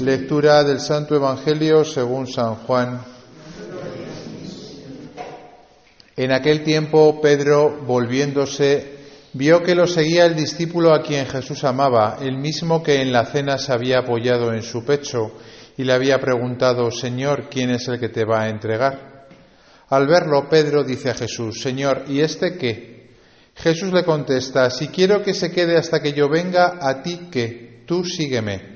Lectura del Santo Evangelio según San Juan. En aquel tiempo Pedro, volviéndose, vio que lo seguía el discípulo a quien Jesús amaba, el mismo que en la cena se había apoyado en su pecho y le había preguntado, Señor, ¿quién es el que te va a entregar? Al verlo, Pedro dice a Jesús, Señor, ¿y este qué? Jesús le contesta, si quiero que se quede hasta que yo venga, a ti qué, tú sígueme.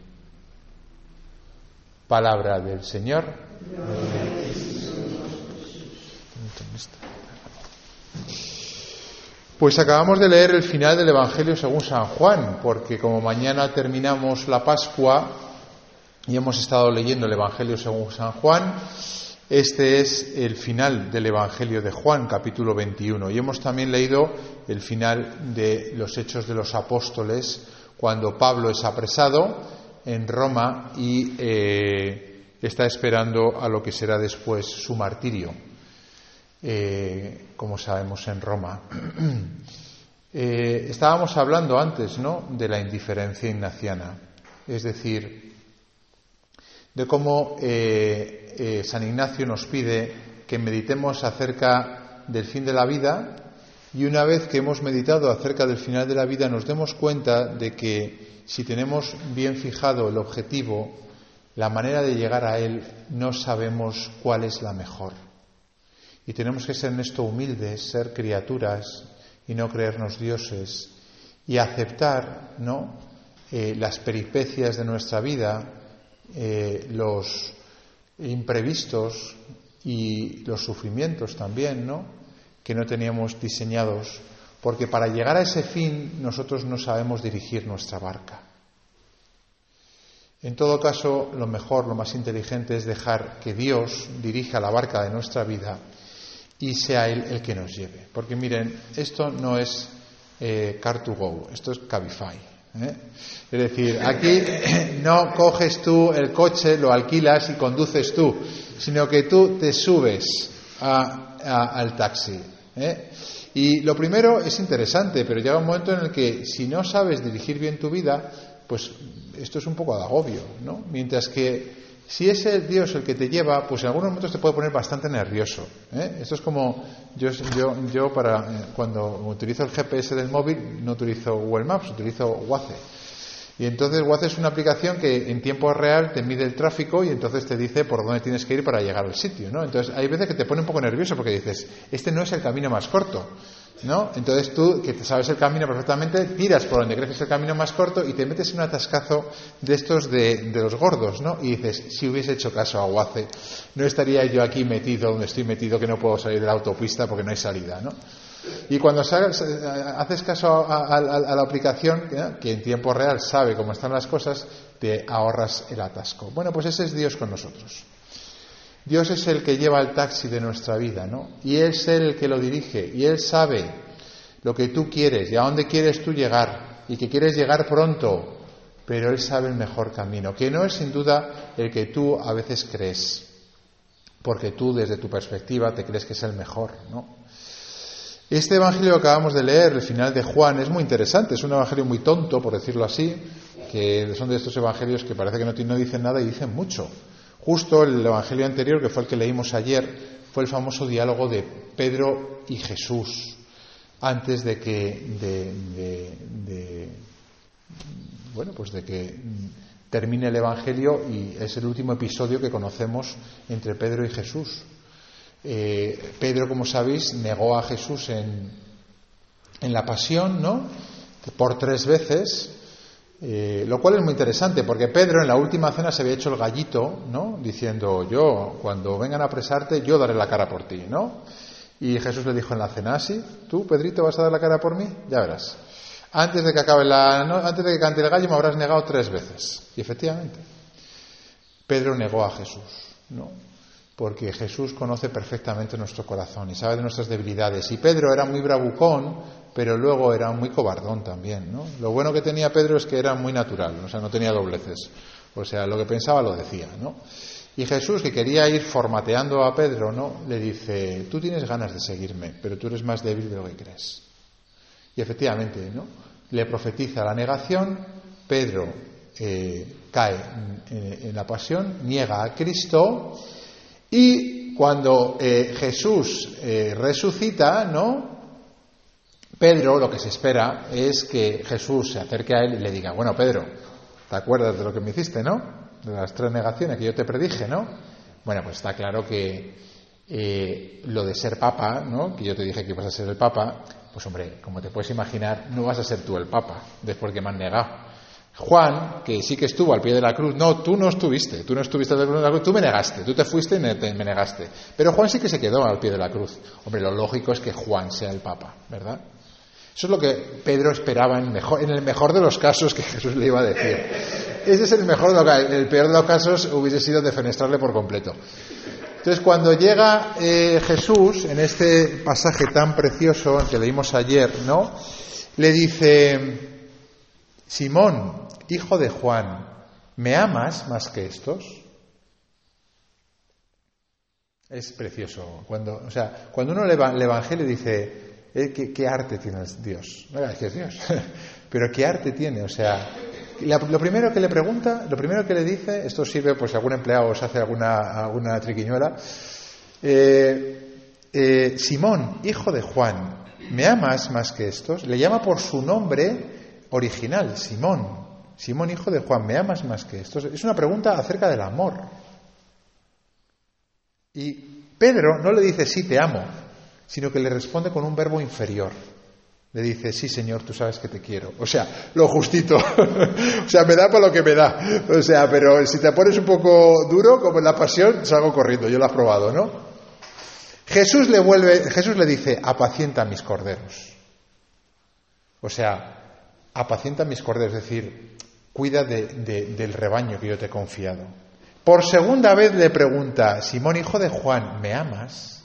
Palabra del Señor. Pues acabamos de leer el final del Evangelio según San Juan, porque como mañana terminamos la Pascua y hemos estado leyendo el Evangelio según San Juan, este es el final del Evangelio de Juan, capítulo 21. Y hemos también leído el final de los Hechos de los Apóstoles, cuando Pablo es apresado en Roma y eh, está esperando a lo que será después su martirio, eh, como sabemos en Roma. Eh, estábamos hablando antes ¿no? de la indiferencia ignaciana, es decir, de cómo San Ignacio nos pide que meditemos acerca del fin de la vida y una vez que hemos meditado acerca del final de la vida nos demos cuenta de que si tenemos bien fijado el objetivo, la manera de llegar a él, no sabemos cuál es la mejor. Y tenemos que ser en esto humildes, ser criaturas y no creernos dioses y aceptar ¿no? Eh, las peripecias de nuestra vida, eh, los imprevistos y los sufrimientos también, ¿no? Que no teníamos diseñados porque para llegar a ese fin nosotros no sabemos dirigir nuestra barca. En todo caso, lo mejor, lo más inteligente es dejar que Dios dirija la barca de nuestra vida y sea Él el que nos lleve. Porque miren, esto no es eh, Car2Go, esto es Cabify. ¿eh? Es decir, aquí no coges tú el coche, lo alquilas y conduces tú, sino que tú te subes al taxi. ¿eh? Y lo primero es interesante, pero llega un momento en el que si no sabes dirigir bien tu vida, pues esto es un poco de agobio, ¿no? Mientras que si es el Dios el que te lleva, pues en algunos momentos te puede poner bastante nervioso. ¿eh? Esto es como yo, yo, yo para eh, cuando utilizo el GPS del móvil no utilizo Google Maps, utilizo Waze. Y entonces Waze es una aplicación que en tiempo real te mide el tráfico y entonces te dice por dónde tienes que ir para llegar al sitio, ¿no? Entonces hay veces que te pone un poco nervioso porque dices, este no es el camino más corto, ¿no? Entonces tú, que sabes el camino perfectamente, tiras por donde crees que es el camino más corto y te metes en un atascazo de estos de, de los gordos, ¿no? Y dices, si hubiese hecho caso a Waze, no estaría yo aquí metido donde estoy metido que no puedo salir de la autopista porque no hay salida, ¿no? Y cuando haces caso a, la aplicación, que en tiempo real sabe cómo están las cosas, te ahorras el atasco. Bueno, pues ese es Dios con nosotros. Dios es el que lleva el taxi de nuestra vida, ¿no? Y es Él el que lo dirige, y Él sabe lo que tú quieres y a dónde quieres tú llegar, y que quieres llegar pronto, pero Él sabe el mejor camino, que no es sin duda el que tú a veces crees, porque tú desde tu perspectiva te crees que es el mejor, ¿no? Este evangelio que acabamos de leer, el final de Juan, es muy interesante, es un evangelio muy tonto, por decirlo así, que son de estos evangelios que parece que no, dicen nada y dicen mucho. Justo el evangelio anterior, que fue el que leímos ayer, fue el famoso diálogo de Pedro y Jesús, antes de que, de, bueno, pues de que termine el evangelio y es el último episodio que conocemos entre Pedro y Jesús. Eh, Pedro, como sabéis, negó a Jesús en, en la pasión, ¿no? Por tres veces, eh, lo cual es muy interesante, porque Pedro en la última cena se había hecho el gallito, ¿no? Diciendo, yo, cuando vengan a apresarte, yo daré la cara por ti, ¿no? Y Jesús le dijo en la cena, ¿sí? ¿Tú, Pedrito, vas a dar la cara por mí? Ya verás. Antes de que acabe la, antes de que cante el gallo me habrás negado tres veces. Y efectivamente. Pedro negó a Jesús, ¿no? Porque Jesús conoce perfectamente nuestro corazón y sabe de nuestras debilidades. Y Pedro era muy bravucón, pero luego era muy cobardón también, ¿no? Lo bueno que tenía Pedro es que era muy natural, o sea, no tenía dobleces. O sea, lo que pensaba lo decía, ¿no? Y Jesús, que quería ir formateando a Pedro, ¿no? Le dice, tú tienes ganas de seguirme, pero tú eres más débil de lo que crees. Y efectivamente, ¿no? Le profetiza la negación, Pedro eh, cae en, la pasión, niega a Cristo, y cuando eh, Jesús eh, resucita, ¿no? Pedro lo que se espera es que Jesús se acerque a él y le diga, bueno, Pedro, ¿te acuerdas de lo que me hiciste, no? de las tres negaciones que yo te predije, ¿no? Bueno, pues está claro que eh, lo de ser papa, ¿no? Que yo te dije que ibas a ser el papa, pues hombre, como te puedes imaginar, no vas a ser tú el papa después que me han negado. Juan, que sí que estuvo al pie de la cruz, no, tú no estuviste, tú no estuviste al pie de la cruz, tú me negaste, tú te fuiste y me, me negaste. Pero Juan sí que se quedó al pie de la cruz. Hombre, lo lógico es que Juan sea el papa, ¿verdad? Eso es lo que Pedro esperaba en, mejor, en el mejor de los casos que Jesús le iba a decir. Ese es el mejor. El peor de los casos hubiese sido defenestrarle por completo. Entonces, cuando llega eh, Jesús, en este pasaje tan precioso que leímos ayer, ¿no? Le dice, Simón, hijo de Juan, ¿me amas más que estos? Es precioso. Cuando, o sea, cuando uno le, el Evangelio dice, eh, ¿qué, arte tiene Dios? No Dios, pero ¿qué arte tiene? O sea, lo primero que le pregunta, lo primero que le dice, esto sirve pues si algún empleado os hace alguna, alguna triquiñuela, eh, eh, Simón, hijo de Juan, ¿me amas más que estos? Le llama por su nombre original, Simón. Simón, hijo de Juan, ¿me amas más que estos? Es una pregunta acerca del amor. Y Pedro no le dice sí, te amo, sino que le responde con un verbo inferior. Le dice, sí, Señor, tú sabes que te quiero. O sea, lo justito. o sea, me da para lo que me da. O sea, pero si te pones un poco duro, como en la pasión, salgo corriendo. Yo lo he probado, ¿no? Jesús le vuelve, Jesús le dice, apacienta mis corderos. O sea, apacienta mis corderos, es decir, cuida del rebaño que yo te he confiado. Por segunda vez le pregunta, Simón, hijo de Juan, ¿me amas?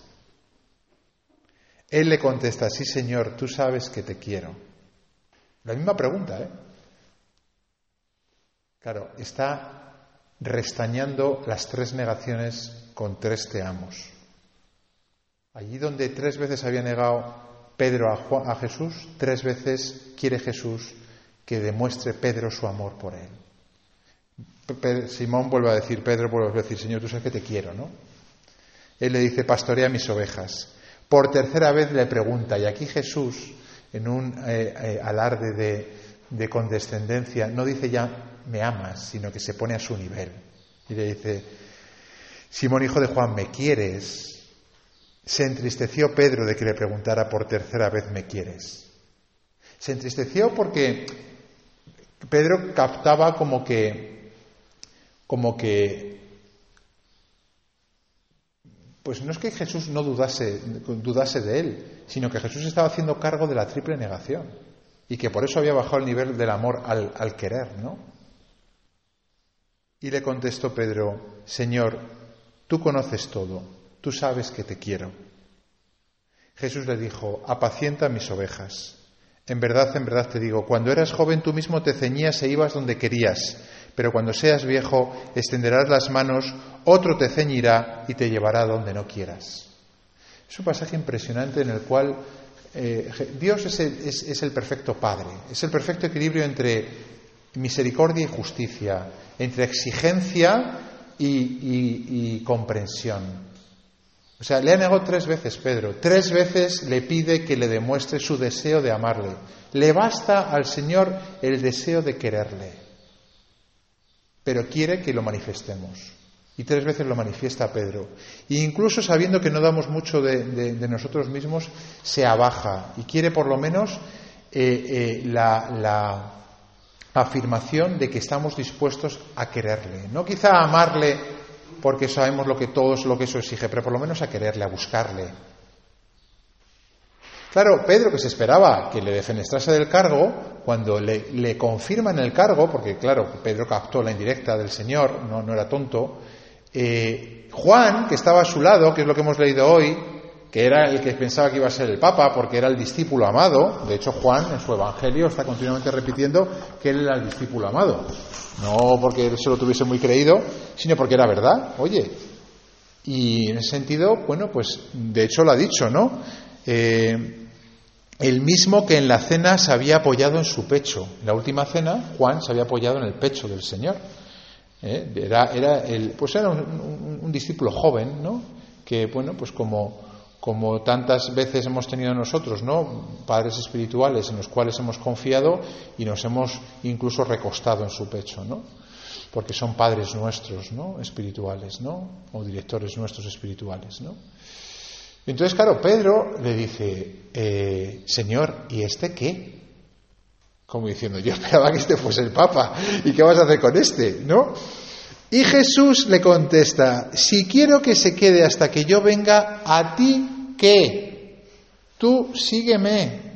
Él le contesta, sí Señor, tú sabes que te quiero. La misma pregunta, ¿eh? Claro, está restañando las tres negaciones con tres te amos. Allí donde tres veces había negado Pedro a, a Jesús, tres veces quiere Jesús que demuestre Pedro su amor por él. Simón vuelve a decir, Pedro vuelve a decir, Señor, tú sabes que te quiero, ¿no? Él le dice, pastorea mis ovejas. Por tercera vez le pregunta, y aquí Jesús, en un eh, eh, alarde de, condescendencia, no dice ya me amas, sino que se pone a su nivel. Y le dice, Simón, hijo de Juan, ¿me quieres? Se entristeció Pedro de que le preguntara por tercera vez, ¿me quieres? Se entristeció porque Pedro captaba como que, como que pues no es que Jesús no dudase, dudase de él, sino que Jesús estaba haciendo cargo de la triple negación y que por eso había bajado el nivel del amor al, al querer, ¿no? Y le contestó Pedro, Señor, tú conoces todo, tú sabes que te quiero. Jesús le dijo, apacienta mis ovejas. En verdad, en verdad te digo, cuando eras joven tú mismo te ceñías e ibas donde querías pero cuando seas viejo extenderás las manos, otro te ceñirá y te llevará donde no quieras. Es un pasaje impresionante en el cual eh, Dios es el, perfecto Padre, es el perfecto equilibrio entre misericordia y justicia, entre exigencia y, comprensión. O sea, le ha negado tres veces Pedro, tres veces le pide que le demuestre su deseo de amarle. Le basta al Señor el deseo de quererle pero quiere que lo manifestemos. Y tres veces lo manifiesta Pedro. E incluso sabiendo que no damos mucho de, nosotros mismos, se abaja y quiere por lo menos eh, eh, la, afirmación de que estamos dispuestos a quererle. No quizá a amarle porque sabemos lo que todo lo que eso exige, pero por lo menos a quererle, a buscarle. Claro, Pedro, que se esperaba que le defenestrase del cargo, cuando le, le confirman el cargo, porque claro, Pedro captó la indirecta del Señor, no, no era tonto, eh, Juan, que estaba a su lado, que es lo que hemos leído hoy, que era el que pensaba que iba a ser el Papa, porque era el discípulo amado, de hecho Juan en su Evangelio está continuamente repitiendo que él era el discípulo amado, no porque él se lo tuviese muy creído, sino porque era verdad, oye, y en ese sentido, bueno, pues de hecho lo ha dicho, ¿no? Eh, el mismo que en la cena se había apoyado en su pecho. En la última cena, Juan se había apoyado en el pecho del Señor. ¿eh? Era, era, el, pues era un, discípulo joven, ¿no? Que, bueno, pues como, como tantas veces hemos tenido nosotros, ¿no? Padres espirituales en los cuales hemos confiado y nos hemos incluso recostado en su pecho, ¿no? Porque son padres nuestros, ¿no? Espirituales, ¿no? O directores nuestros espirituales, ¿no? Entonces, claro, Pedro le dice, eh, Señor, ¿y este qué? Como diciendo, yo esperaba que este fuese el Papa, ¿y qué vas a hacer con este? ¿No? Y Jesús le contesta, si quiero que se quede hasta que yo venga, ¿a ti qué? Tú sígueme.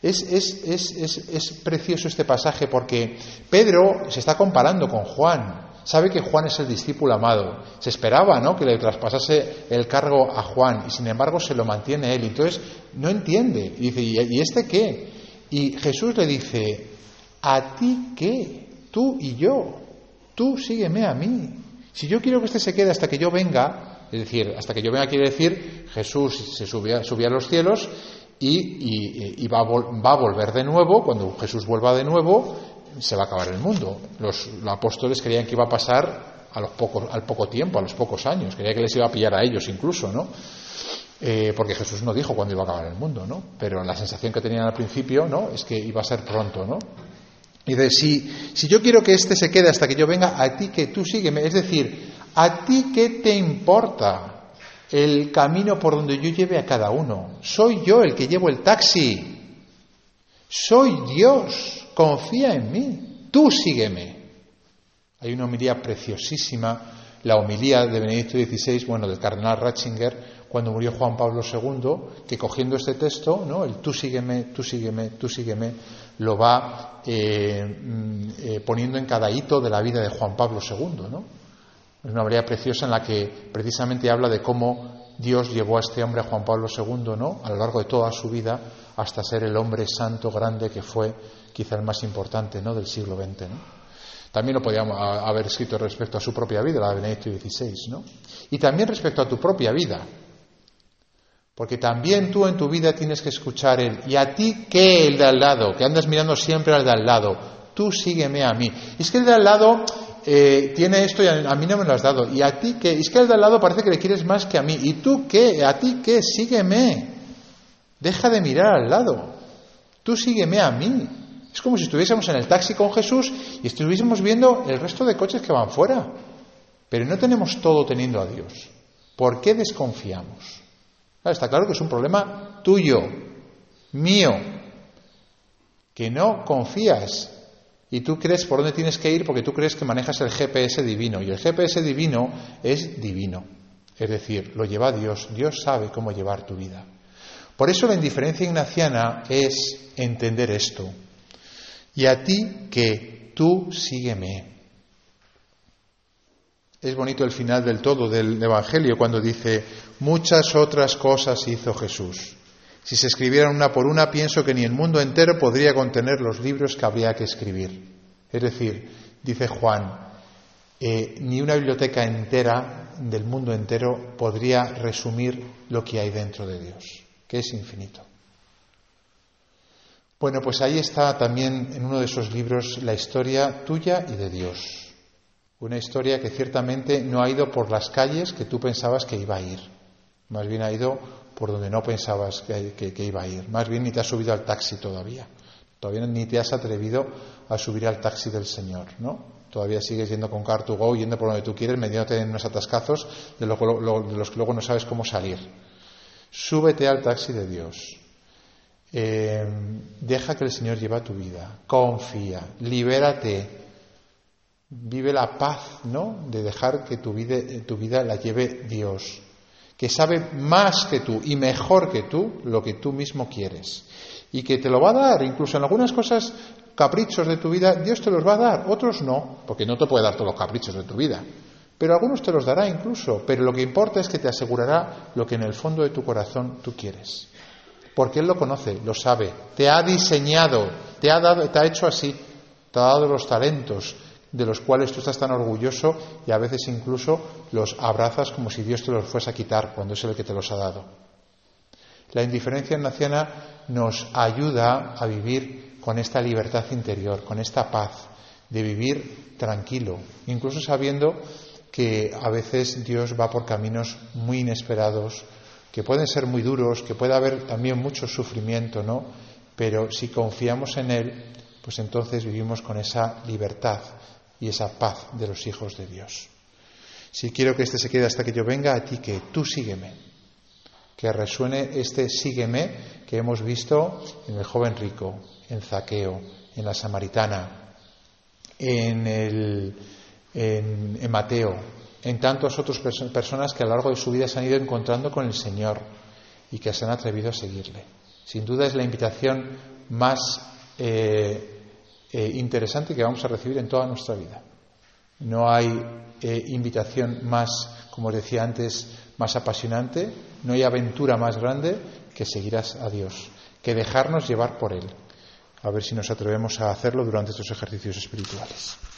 Es, es, es, es, precioso este pasaje porque Pedro se está comparando con Juan. Sabe que Juan es el discípulo amado. Se esperaba ¿no? que le traspasase el cargo a Juan y sin embargo se lo mantiene él. Entonces no entiende. Y dice, ¿y este qué? Y Jesús le dice, ¿a ti qué? Tú y yo. Tú sígueme a mí. Si yo quiero que este se quede hasta que yo venga, es decir, hasta que yo venga quiere decir, Jesús se subía, a los cielos y, va, a va, a volver de nuevo. Cuando Jesús vuelva de nuevo, se va a acabar el mundo. Los, apóstoles creían que iba a pasar a los pocos, al poco tiempo, a los pocos años. Creían que les iba a pillar a ellos incluso, ¿no? Eh, porque Jesús no dijo cuándo iba a acabar el mundo, ¿no? Pero la sensación que tenían al principio, ¿no? Es que iba a ser pronto, ¿no? Y dice, si, si yo quiero que éste se quede hasta que yo venga, a ti que tú sígueme. Es decir, ¿a ti qué te importa el camino por donde yo lleve a cada uno? Soy yo el que llevo el taxi. Soy Dios. Confía en mí. Tú sígueme. Hay una homilía preciosísima, la homilía de Benedicto XVI, bueno, del cardenal Ratzinger, cuando murió Juan Pablo II, que cogiendo este texto, ¿no? el tú sígueme, tú sígueme, tú sígueme, lo va eh, mm, eh, poniendo en cada hito de la vida de Juan Pablo II. ¿no? Es una manera preciosa en la que precisamente habla de cómo Dios llevó a este hombre, a Juan Pablo II, ¿no? a lo largo de toda su vida, hasta ser el hombre santo, grande que fue, quizá el más importante ¿no? del siglo XX. También lo podíamos haber escrito respecto a su propia vida, la de Benedicto XVI, ¿no? Y también respecto a tu propia vida. Porque también tú en tu vida tienes que escuchar el, ¿y a ti qué el de al lado? Que andas mirando siempre al de al lado. Tú sígueme a mí. Y es que el de al lado eh, tiene esto y a, mí no me lo has dado. ¿Y a ti qué? Es que el de al lado parece que le quieres más que a mí. ¿Y tú qué? ¿A ti qué? Sígueme. Deja de mirar al lado. Tú sígueme a mí. Es como si estuviésemos en el taxi con Jesús y estuviésemos viendo el resto de coches que van fuera. Pero no tenemos todo teniendo a Dios. ¿Por qué desconfiamos? está claro que es un problema tuyo, mío, que no confías y tú crees por dónde tienes que ir porque tú crees que manejas el GPS divino y el GPS divino es divino. Es decir, lo lleva Dios, Dios sabe cómo llevar tu vida. Por eso la indiferencia ignaciana es entender esto. Y a ti que tú sígueme. Es bonito el final del todo del Evangelio cuando dice, muchas otras cosas hizo Jesús. Si se escribieran una por una, pienso que ni el mundo entero podría contener los libros que habría que escribir. Es decir, dice Juan, eh, ni una biblioteca entera del mundo entero podría resumir lo que hay dentro de Dios, que es infinito. Bueno, pues ahí está también en uno de esos libros la historia tuya y de Dios. Una historia que ciertamente no ha ido por las calles que tú pensabas que iba a ir. Más bien ha ido por donde no pensabas que, iba a ir. Más bien ni te has subido al taxi todavía. Todavía ni te has atrevido a subir al taxi del Señor, ¿no? Todavía sigues yendo con Car2Go, yendo por donde tú quieres, metiéndote en unos atascazos de, los que luego no sabes cómo salir. Súbete al taxi de Dios. Eh, deja que el Señor lleve tu vida. Confía. Libérate Vive la paz, ¿no? De dejar que tu vida la lleve Dios. Que sabe más que tú y mejor que tú lo que tú mismo quieres. Y que te lo va a dar, incluso en algunas cosas, caprichos de tu vida, Dios te los va a dar, otros no, porque no te puede dar todos los caprichos de tu vida. Pero algunos te los dará incluso, pero lo que importa es que te asegurará lo que en el fondo de tu corazón tú quieres. Porque Él lo conoce, lo sabe, te ha diseñado, te ha, dado, te ha hecho así, te ha dado los talentos, de los cuales tú estás tan orgulloso y a veces incluso los abrazas como si Dios te los fuese a quitar cuando es el que te los ha dado. La indiferencia naciana nos ayuda a vivir con esta libertad interior, con esta paz, de vivir tranquilo, incluso sabiendo que a veces Dios va por caminos muy inesperados, que pueden ser muy duros, que puede haber también mucho sufrimiento, ¿no? Pero si confiamos en Él, pues entonces vivimos con esa libertad y esa paz de los hijos de Dios. Si quiero que este se quede hasta que yo venga, a ti que tú sígueme. Que resuene este sígueme que hemos visto en el joven rico, en Zaqueo, en la samaritana, en, en Mateo, en tantas otras personas que a lo largo de su vida se han ido encontrando con el Señor y que se han atrevido a seguirle. Sin duda es la invitación más eh, eh, interesante que vamos a recibir en toda nuestra vida. No hay eh, invitación más, como decía antes, más apasionante, no hay aventura más grande que seguirás a Dios, que dejarnos llevar por Él. A ver si nos atrevemos a hacerlo durante estos ejercicios espirituales.